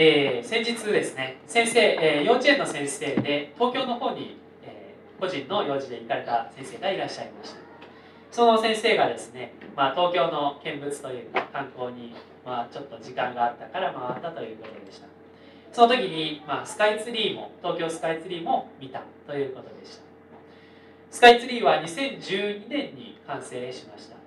えー、先日ですね先生、えー、幼稚園の先生で東京の方に、えー、個人の用事で行かれた先生がいらっしゃいました。その先生がですね、まあ、東京の見物というか観光に、まあ、ちょっと時間があったから回ったということでした。その時に、まあ、スカイツリーも東京スカイツリーも見たということでした。スカイツリーは2012年に完成しました。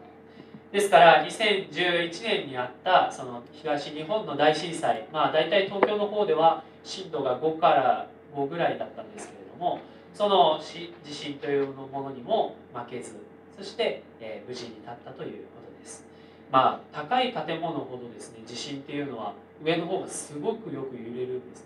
ですから2011年にあったその東日本の大震災まあ大体東京の方では震度が5から5ぐらいだったんですけれどもその地震というものにも負けずそして、えー、無事に立ったということです。まあ高い建物ほどですね地震っていうのは上の方がすごくよく揺れるんですね。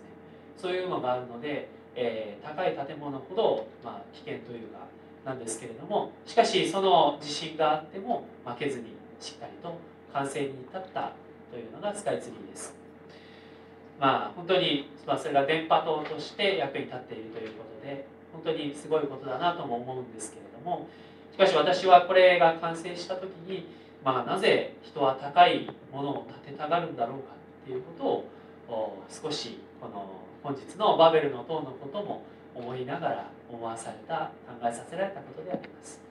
そういうのがあるので、えー、高い建物ほど、まあ、危険というかなんですけれどもしかしその地震があっても負けずにしっかりと完成に至ったというのがスカイツリーです。まあ本当に、ま、それが電波塔として役に立っているということで本当にすごいことだなとも思うんですけれどもしかし私はこれが完成した時に、まあ、なぜ人は高いものを建てたがるんだろうかっていうことを少しこの本日のバベルの塔のことも思いながら思わされた考えさせられたことであります。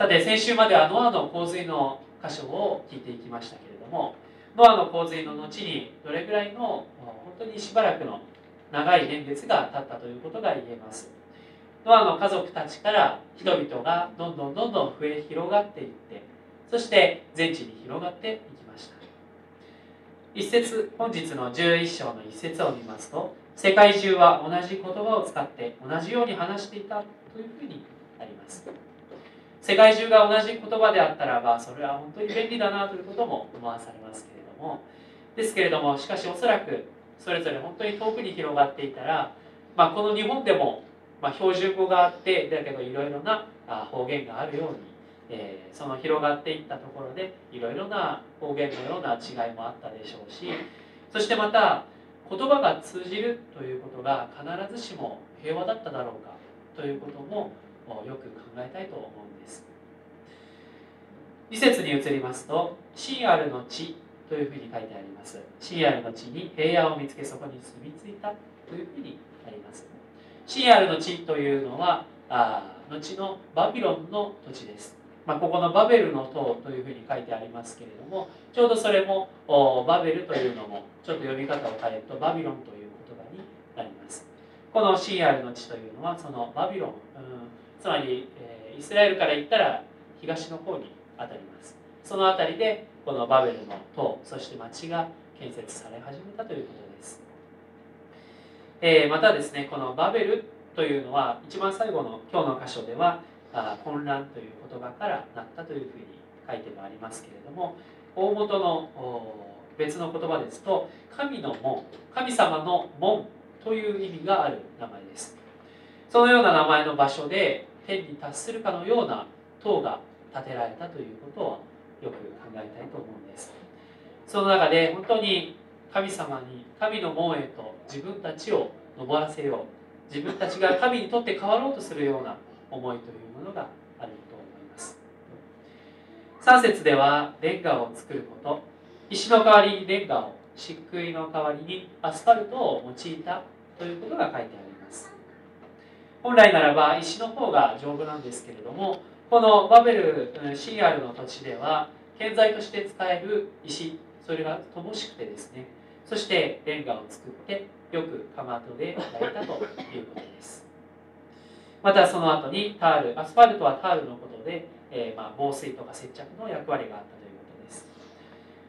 さて先週まではノアの洪水の箇所を聞いていきましたけれどもノアの洪水の後にどれぐらいの本当にしばらくの長い年月が経ったということが言えます。ノアの家族たちから人々がどんどんどんどん増え広がっていってそして全地に広がっていきました。一節本日の11章の一節を見ますと世界中は同じ言葉を使って同じように話していたというふうになります。世界中が同じ言葉であったらばそれは本当に便利だなということも思わされますけれども。ですけれどもしかしおそらくそれぞれ本当に遠くに広がっていたら、まあ、この日本でもまあ、標準語があってだけどいろいろな方言があるように、えー、その広がっていったところでいろいろな方言のような違いもあったでしょうしそしてまた言葉が通じるということが必ずしも平和だっただろうかということもよく考えたいと思うんです。2節に移りますと「シーアルの地」というふうに書いてあります。シーアルの地に平野を見つけそこに住み着いたというふうにあります。シーアルの地というのはあ後のバビロンの土地です、まあ、ここのバベルの塔というふうに書いてありますけれどもちょうどそれもバベルというのもちょっと読み方を変えるとバビロンという言葉になります。このシーアルの地というのはそのバビロン、うん、つまり、え、イスラエルから言ったら東の方にあたります。その辺りでこのバベルの塔そして町が建設され始めたということです。え、またですねこのバベルというのは一番最後の今日の箇所ではあ混乱という言葉からなったというふうに書いてもありますけれども大元の別の言葉ですと神の門神様の門という意味がある名前です。そのような名前の場所で天に達するかのような塔が建てられたということをよく考えたいと思うんです。その中で本当に神様に神の門へと自分たちを登らせよう。自分たちが神にとって変わろうとするような思いというものがあると思います。3節ではレンガを作ること。石の代わりにレンガを漆喰の代わりにアスファルトを用いたということが書いてあります。本来ならば石の方が丈夫なんですけれどもこのバベルシーアルの土地では建材として使える石それが乏しくてですねそしてレンガを作ってよくかまどで焼いたということです。またその後にタールアスファルトはタールのことで、えー、ま防水とか接着の役割があったということです。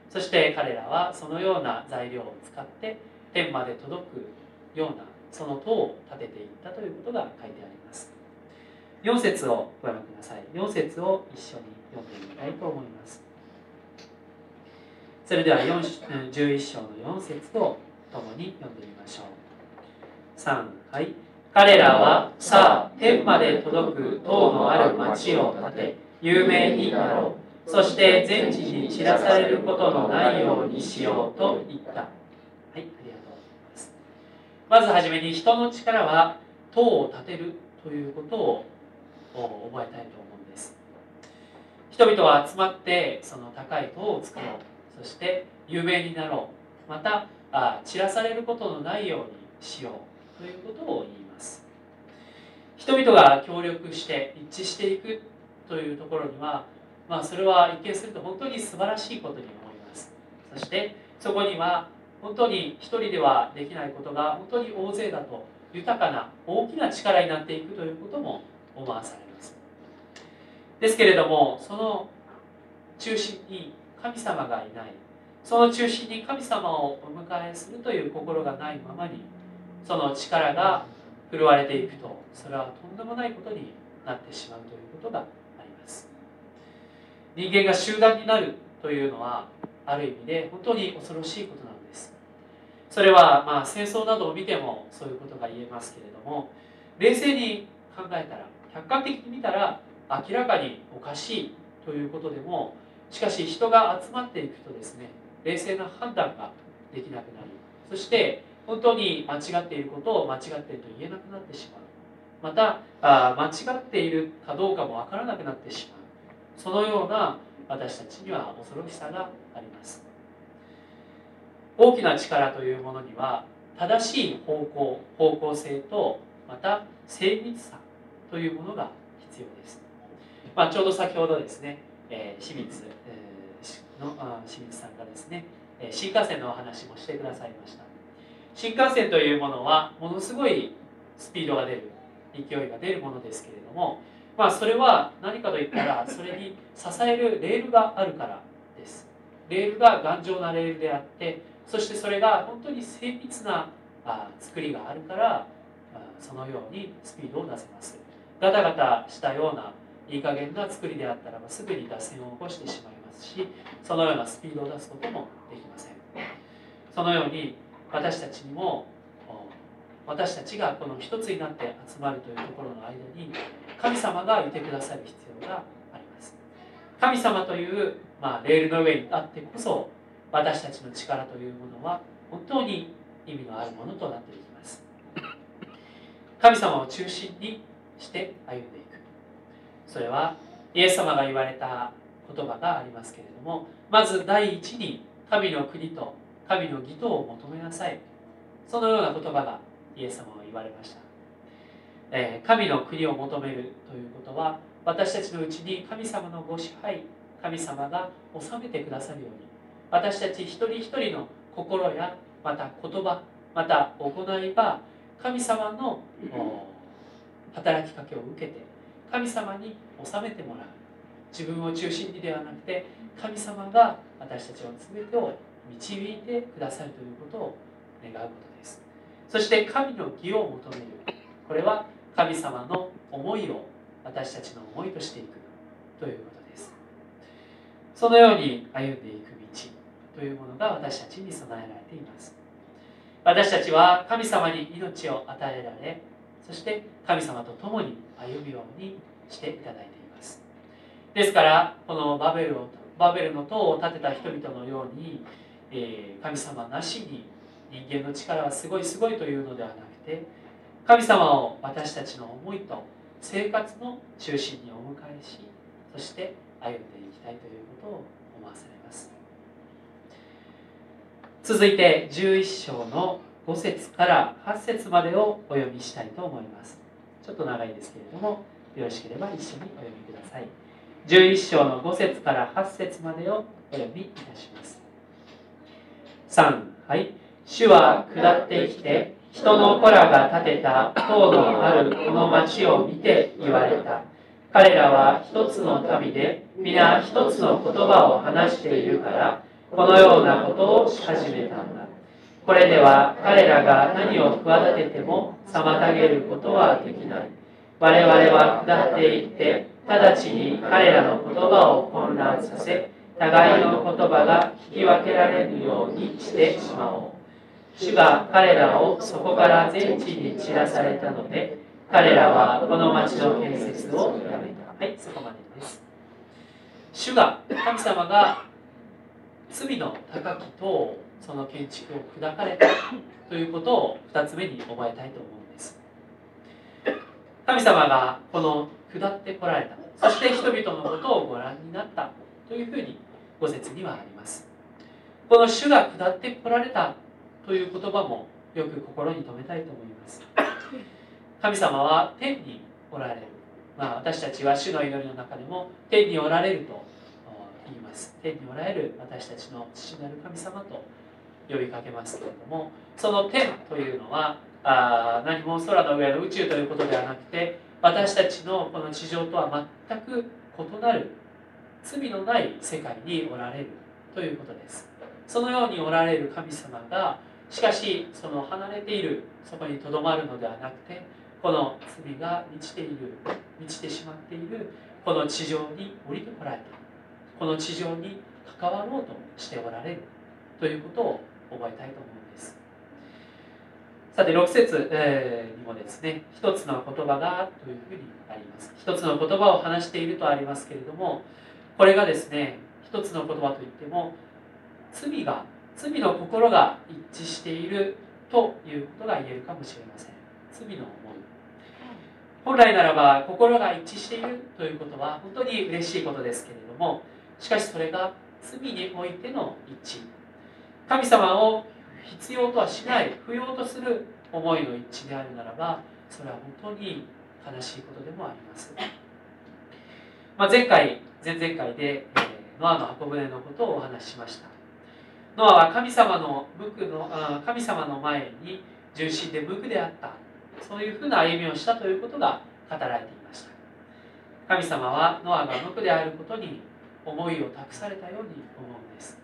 そして彼らはそのような材料を使って天まで届くようなその塔を建てていったということが書いてあります。4節をご覧ください。4節を一緒に読んでみたいと思います。それでは11章の4節を共に読んでみましょう。3はい彼らはさあ天まで届く塔のある町を建て有名になろう。そして全地に知らされることのないようにしようと言ったはいありがとうございますまずはじめに人の力は塔を建てるということを覚えたいと思うんです。人々は集まってその高い塔を作ろう。そして有名になろう。またあ散らされることのないようにしようということを言います。人々が協力して一致していくというところには、まあ、それは一見すると本当に素晴らしいことに思います。そしてそこには本当に一人ではできないことが本当に大勢だと豊かな大きな力になっていくということも思わされます。ですけれどもその中心に神様がいない。その中心に神様をお迎えするという心がないままにその力が振るわれていくとそれはとんでもないことになってしまうということがあります。人間が集団になるというのはある意味で本当に恐ろしいことなんです。それはまあ戦争などを見てもそういうことが言えますけれども冷静に考えたら客観的に見たら明らかにおかしいということでもしかし人が集まっていくとですね冷静な判断ができなくなりそして本当に間違っていることを間違っていると言えなくなってしまう。またあ間違っているかどうかも分からなくなってしまう。そのような私たちには恐ろしさがあります。大きな力というものには正しい方向方向性とまた精密さというものが必要です、まあ、ちょうど先ほどですね、えー、清水、えー、のあ清水さんがですね新幹線のお話もしてくださいました。新幹線というものはものすごいスピードが出る勢いが出るものですけれどもまあそれは何かといったらそれに支えるレールがあるからです。レールが頑丈なレールであってそしてそれが本当に精密な作りがあるからそのようにスピードを出せます。ガタガタしたようないい加減な作りであったらばすぐに脱線を起こしてしまいますしそのようなスピードを出すこともできません。そのように私たちにも私たちがこの一つになって集まるというところの間に神様がいてくださる必要があります。神様という、まあ、レールの上にあってこそ私たちの力というものは本当に意味のあるものとなっていきます。神様を中心にして歩んでいく。それはイエス様が言われた言葉がありますけれどもまず第一に神の国と神の義とを求めなさい。そのような言葉がイエス様は言われました、え、神の国を求めるということは私たちのうちに神様のご支配神様が治めてくださるように私たち一人一人の心やまた言葉また行いが神様の働きかけを受けて神様に収めてもらう。自分を中心にではなくて神様が私たちの全てを導いてくださるということを願うことです。そして神の義を求める。これは神様の思いを私たちの思いとしていくということです。そのように歩んでいく。道というものが私たちに備えられています。私たちは神様に命を与えられそして神様と共に歩むようにしていただいています。ですからこのバベルをバベルの塔を建てた人々のようにえ、神様なしに人間の力はすごいすごいというのではなくて神様を私たちの思いと生活の中心にお迎えしそして歩んでいきたいということを思わされます。続いて11章の5節から8節までをお読みしたいと思います。ちょっと長いですけれどもよろしければ一緒にお読みください。11章の5節から8節までをお読みいたします。3はい。主は下ってきて人の子らが建てた塔のあるこの町を見て言われた。彼らは一つの民で皆一つの言葉を話しているからこのようなことをし始めたんだ。これでは彼らが何を企てても妨げることはできない。我々は下っていって直ちに彼らの言葉を混乱させ互いの言葉が聞き分けられるようにしてしまおう。主が彼らをそこから全地に散らされたので彼らはこの町の建設をやめた。はいそこまでです。主が神様が罪の高き塔をその建築を砕かれた ということを2つ目に覚えたいと思うんです。神様がこの下ってこられた。そして人々のことをご覧になった。というふうに5節にはあります。この主が下ってこられた。という言葉もよく心に留めたいと思います。神様は天におられる、まあ、私たちは主の祈りの中でも天におられると言います。天におられる私たちの父なる神様と呼びかけますけれどもその天というのはあ何も空の上の宇宙ということではなくて私たちのこの地上とは全く異なる罪のない世界におられるということです。そのようにおられる神様がしかしその離れているそこにとどまるのではなくてこの罪が満ちている満ちてしまっているこの地上に降りてこられた。この地上に関わろうとしておられるということを覚えたいと思うんです。さて6節、えにもですね一つの言葉がというふうにあります。一つの言葉を話しているとありますけれどもこれがですね一つの言葉といっても罪が罪の心が一致しているということが言えるかもしれません。罪の思い。本来ならば心が一致しているということは本当に嬉しいことですけれどもしかしそれが罪においての一。致神様を必要とはしない不要とする思いの一致であるならばそれは本当に悲しいことでもあります、まあ、前回前々回で、えー、ノアの箱舟のことをお話ししました。ノアは神様の無垢のあ神様の前に純真で無垢であった。そういうふうな歩みをしたということが語られていました。神様はノアが無垢であることに思いを託されたように思うんです。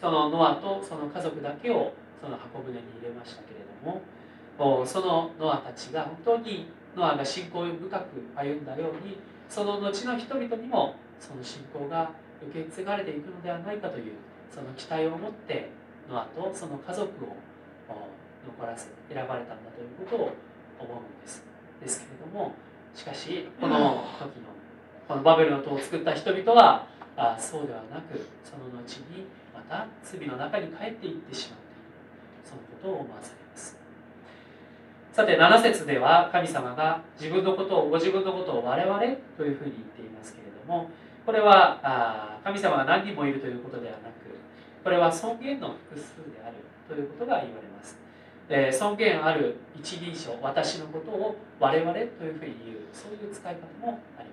そのノアとその家族だけをその箱舟に入れましたけれどもそのノアたちが本当にノアが信仰深く歩んだようにその後の人々にもその信仰が受け継がれていくのではないかというその期待を持ってノアとその家族を残らせ選ばれたんだということを思うんです。ですけれどもしかしこの時のこのバベルの塔を作った人々はあそうではなくその後にまた罪の中に帰っていってしまっている。そのことを思わされます。さて7節では神様が自分のことをご自分のことを我々というふうに言っていますけれどもこれはあ神様が何人もいるということではなくこれは尊厳の複数であるということが言われます、えー、尊厳ある一人称私のことを我々というふうに言う。そういう使い方もあります。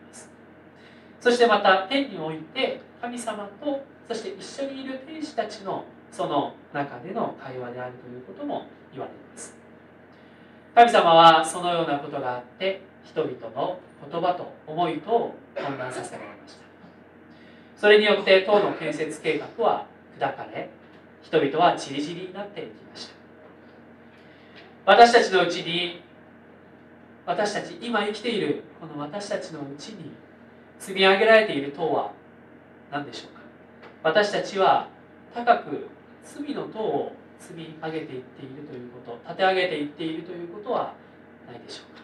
そしてまた天において神様とそして一緒にいる天使たちのその中での会話であるということも言われます。神様はそのようなことがあって人々の言葉と思いとを混乱させられました。それによって党の建設計画は砕かれ人々はちりぢりになっていきました。私たちのうちに私たち今生きているこの私たちのうちに積み上げられている塔は何でしょうか？私たちは高く罪の塔を積み上げていっているということ立て上げていっているということはないでしょうか？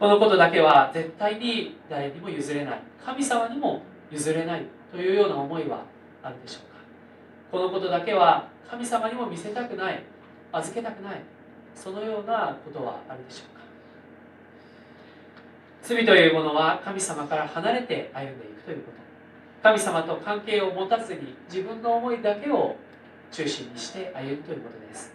このことだけは絶対に誰にも譲れない。神様にも譲れないというような思いはあるでしょうか？このことだけは神様にも見せたくない預けたくないそのようなことはあるでしょうか？罪というものは神様から離れて歩んでいくということ。神様と関係を持たずに自分の思いだけを中心にして歩むということです。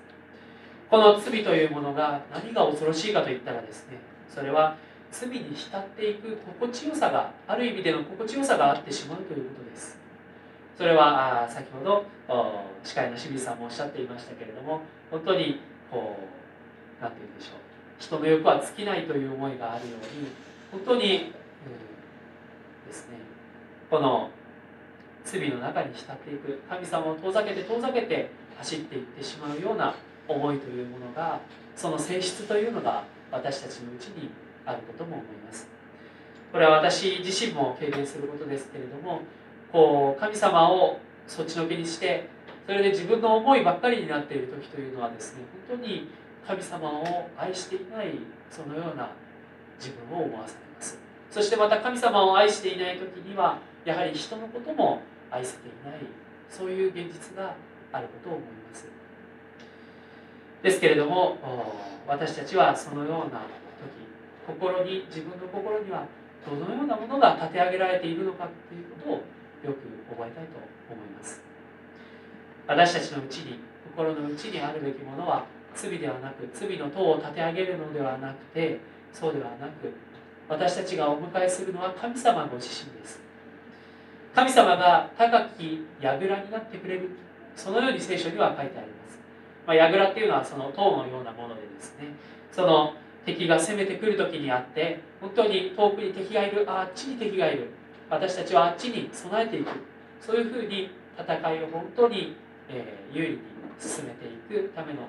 この罪というものが何が恐ろしいかといったらですねそれは罪に浸っていく心地よさがある意味での心地よさがあってしまうということです。それは先ほど司会の清水さんもおっしゃっていましたけれども本当にこう何て言うんでしょう。人の欲は尽きないという思いがあるように本当に、うん、ですね。この罪の中に浸っていく。神様を遠ざけて遠ざけて走っていってしまうような思いというものがその性質というのが私たちのうちにあることも思います。これは私自身も経験することですけれどもこう神様をそっちのけにしてそれで自分の思いばっかりになっている時というのはですね本当に神様を愛していないそのような自分を思わされます。そしてまた神様を愛していない時にはやはり人のことも愛せていない。そういう現実があることを思います。ですけれども私たちはそのような時心に自分の心にはどのようなものが立て上げられているのかということをよく覚えたいと思います。私たちのうちに心の内にあるべきものは罪ではなく罪の塔を立て上げるのではなくてそうではなく私たちがお迎えするのは神様ご自身です。神様が高き櫓になってくれる。そのように聖書には書いてあります、まあ、櫓っていうのはその塔のようなものでですね。その敵が攻めてくる時にあって本当に遠くに敵がいるあっちに敵がいる。私たちはあっちに備えていく。そういうふうに戦いを本当に、えー、有利に進めていくための、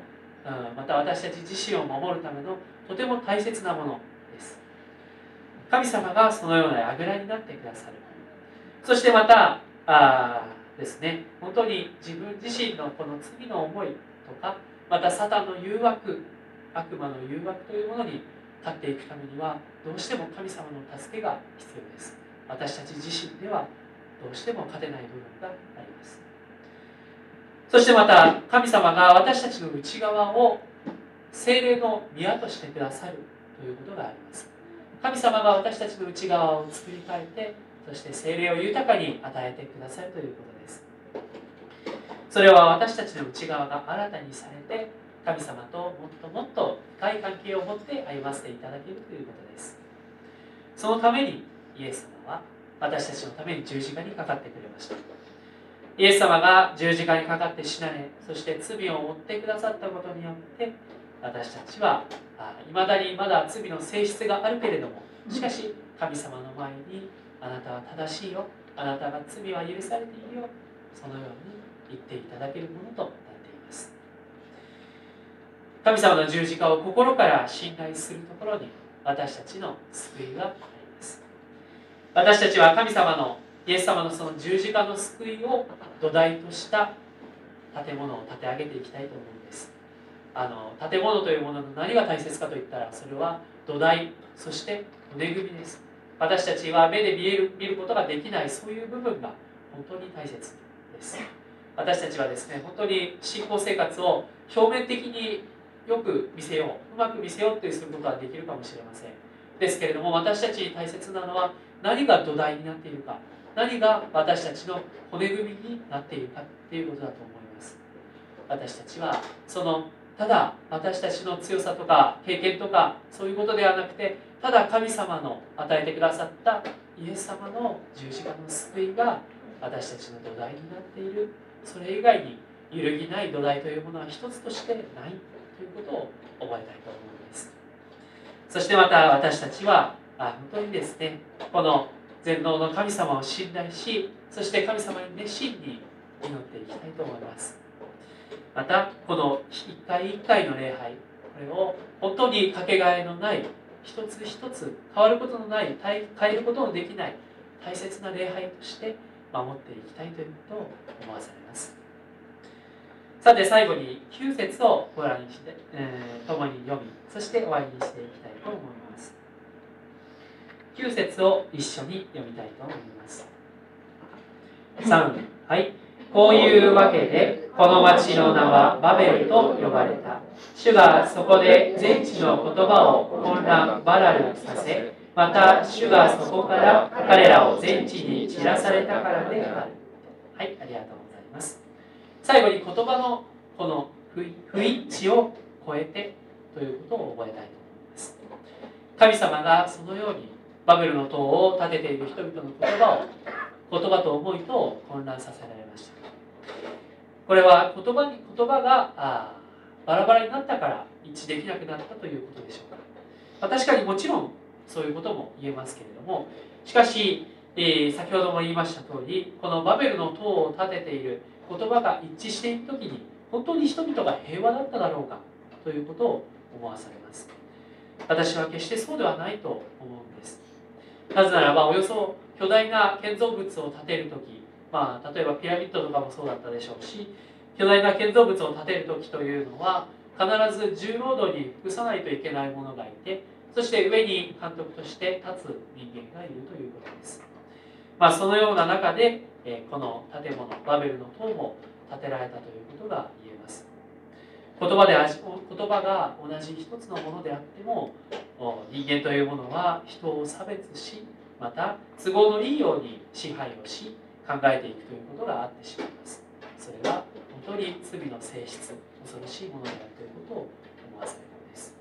また私たち自身を守るためのとても大切なものです。神様がそのような櫓になってくださる。そしてまたあですね。本当に自分自身のこの罪の思いとかまたサタンの誘惑悪魔の誘惑というものに立っていくためにはどうしても神様の助けが必要です。私たち自身ではどうしても勝てない部分があります。そしてまた神様が私たちの内側を精霊の宮としてくださるということがあります。神様が私たちの内側を作り変えてそして精霊を豊かに与えてくださるということです。それは私たちの内側が新たにされて神様ともっともっと深い関係を持って歩ませていただけるということです。そのためにイエス様は私たちのために十字架にかかってくれました。イエス様が十字架にかかって死なれそして罪を負ってくださったことによって私たちはいまだにまだ罪の性質があるけれどもしかし神様の前にあなたは正しいよ。あなたが罪は許されているよ。そのように言っていただけるものとなっています。神様の十字架を心から信頼するところに私たちの救いがあります。私たちは神様のイエス様のその十字架の救いを土台とした建物を建て上げていきたいと思うんです。あの建物というものの何が大切かといったらそれは土台そして骨組みです。私たちは目で見える見ることができないそういう部分が本当に大切です。私たちはですね本当に信仰生活を表面的によく見せよううまく見せようとすることはできるかもしれません。ですけれども私たちに大切なのは何が土台になっているか。何が私たちの骨組みになっているかっていうことだと思います。私たちはそのただ私たちの強さとか経験とかそういうことではなくてただ神様の与えてくださったイエス様の十字架の救いが私たちの土台になっている。それ以外に揺るぎない土台というものは一つとしてないということを覚えたいと思います。そしてまた私たちはあ本当にですねこの全能の神様を信頼しそして神様に熱心に祈っていきたいと思います。またこの一回一回の礼拝これを本当にかけがえのない一つ一つ変わることのない変えることのできない大切な礼拝として守っていきたいということを思わされます。さて最後に9節をご覧にして、えー、共に読みそして終わりにしていきたいと思います。9節を一緒に読みたいと思います。3はい。こういうわけでこの町の名はバベルと呼ばれた。主がそこで全地の言葉を混乱バラルさせまた主がそこから彼らを全地に散らされたからである。はいありがとうございます。最後に言葉のこの不一致を超えてということを覚えたいと思います。神様がそのようにバベルの塔を建てている人々の言葉を言葉と思いと混乱させられました。これは言葉に言葉があバラバラになったから一致できなくなったということでしょうか、まあ、確かにもちろんそういうことも言えますけれどもしかし、えー、先ほども言いました通りこのバベルの塔を建てている言葉が一致している時に本当に人々が平和だっただろうかということを思わされます。私は決してそうではないと思うんです。なぜならばおよそ巨大な建造物を建てる時まあ例えばピラミッドとかもそうだったでしょうし巨大な建造物を建てる時というのは必ず重労働に服さないといけない者がいてそして上に監督として立つ人間がいるということです、まあ、そのような中で、この建物バベルの塔も建てられたということが言葉で言葉が同じ一つのものであっても人間というものは人を差別しまた都合のいいように支配をし考えていくということがあってしまいます。それは本当に罪の性質恐ろしいものであるということを思わせるのです。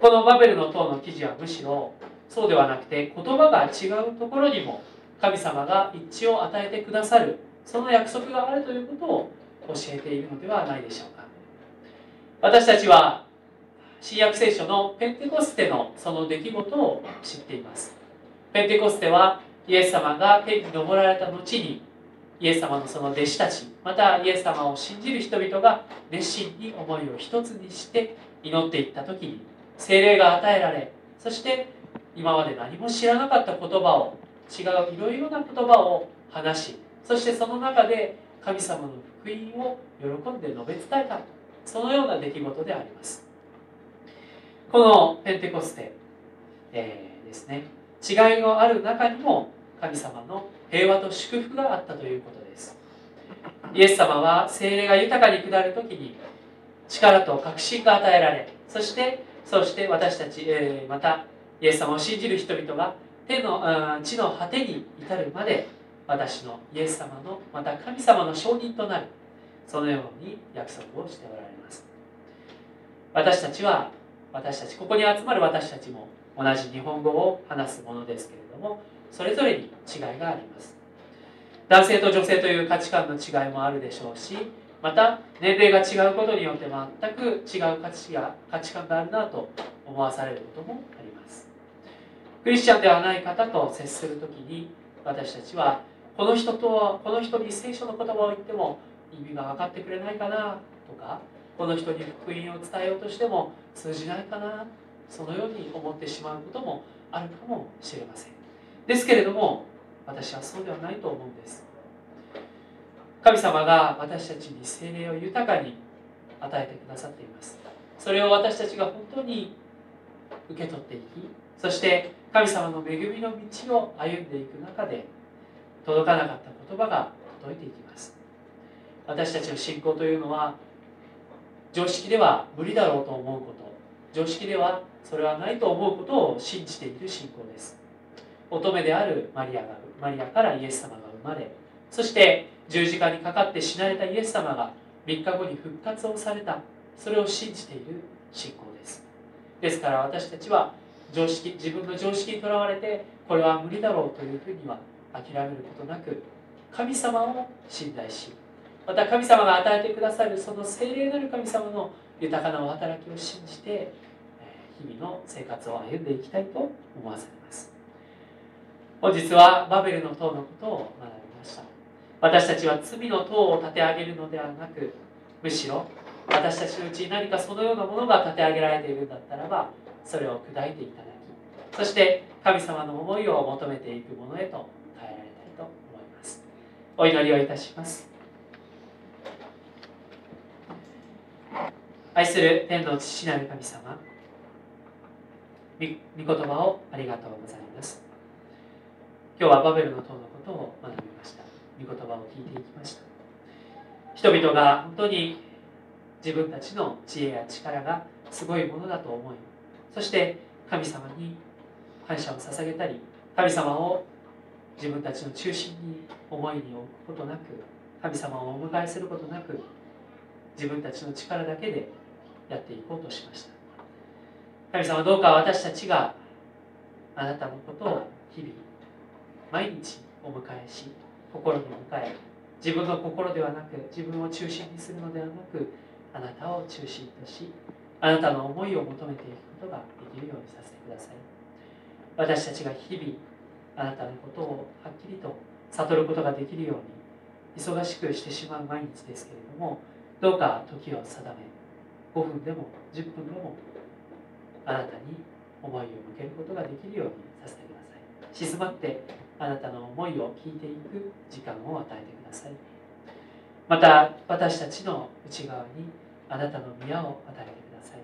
このバベルの塔の記事はむしろそうではなくて言葉が違うところにも神様が一致を与えてくださるその約束があるということを教えているのではないでしょうか。私たちは新約聖書のペンテコステのその出来事を知っています。ペンテコステはイエス様が天に昇られた後にイエス様のその弟子たちまたイエス様を信じる人々が熱心に思いを一つにして祈っていった時に精霊が与えられそして今まで何も知らなかった言葉を違ういろいろな言葉を話しそしてその中で神様の福音を喜んで述べ伝えた。そのような出来事であります。このペンテコステ、えー、ですね。違いのある中にも神様の平和と祝福があったということです。イエス様は精霊が豊かに下る時に力と確信が与えられそしてそして私たち、えー、またイエス様を信じる人々が手の地の果てに至るまで私のイエス様のまた神様の証人となるそのように約束をしておられます。私たちは私たちここに集まる私たちも同じ日本語を話すものですけれどもそれぞれに違いがあります。男性と女性という価値観の違いもあるでしょうしまた年齢が違うことによって全く違う価値が価値観があるなと思わされることもあります。クリスチャンではない方と接する時に私たちはこの人とはこの人に聖書の言葉を言っても意味が分かってくれないかなとかこの人に福音を伝えようとしても通じないかなそのように思ってしまうこともあるかもしれません。ですけれども私はそうではないと思うんです。神様が私たちに精霊を豊かに与えてくださっています。それを私たちが本当に受け取っていきそして神様の恵みの道を歩んでいく中で届かなかった言葉が届いていきます。私たちの信仰というのは常識では無理だろうと思うこと。常識ではそれはないと思うことを信じている信仰です。乙女であるマリアがマリアからイエス様が生まれそして十字架にかかって死なれたイエス様が3日後に復活をされた。それを信じている信仰です。ですから私たちは常識自分の常識にとらわれてこれは無理だろうというふうには諦めることなく神様を信頼しまた神様が与えてくださるその聖霊なる神様の豊かなお働きを信じて日々の生活を歩んでいきたいと思わされます。本日はバベルの塔のことを学びました。私たちは罪の塔を立て上げるのではなくむしろ私たちのうちに何かそのようなものが立て上げられているんだったらばそれを砕いていただきそして神様の思いを求めていくものへと変えられたいと思います。お祈りをいたします。愛する天の父なる神様。御言葉をありがとうございます。今日はバベルの塔のことを学びました。御言葉を聞いていきました。人々が本当に自分たちの知恵や力がすごいものだと思いそして神様に感謝を捧げたり神様を自分たちの中心に思いに置くことなく神様をお迎えすることなく自分たちの力だけでやっていこうとしました。神様どうか私たちがあなたのことを日々毎日お迎えし心に迎え自分の心ではなく自分を中心にするのではなくあなたを中心としあなたの思いを求めていくことができるようにさせてください。私たちが日々あなたのことをはっきりと悟ることができるように忙しくしてしまう毎日ですけれどもどうか時を定め5分でも10分でもあなたに思いを向けることができるようにさせてください。静まってあなたの思いを聞いていく時間を与えてください。また私たちの内側にあなたの宮を与えてください。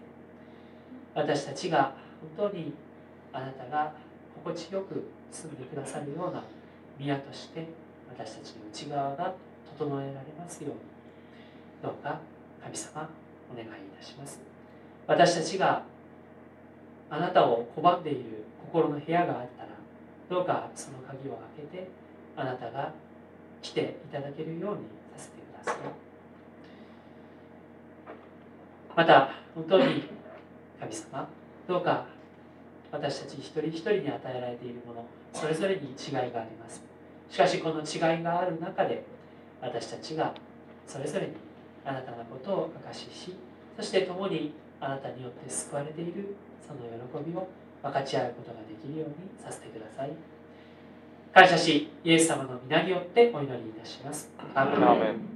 私たちが本当にあなたが心地よく住んでくださるような宮として私たちの内側が整えられますように。どうか神様お願いいたします。私たちがあなたを拒んでいる心の部屋があったらどうかその鍵を開けてあなたが来ていただけるようにさせてください。また本当に神様どうか私たち一人一人に与えられているものそれぞれに違いがあります。しかしこの違いがある中で私たちがそれぞれにあなたのことを証ししそして共にあなたによって救われているその喜びを分かち合うことができるようにさせてください。感謝しイエス様の皆によってお祈りいたします。アーメン。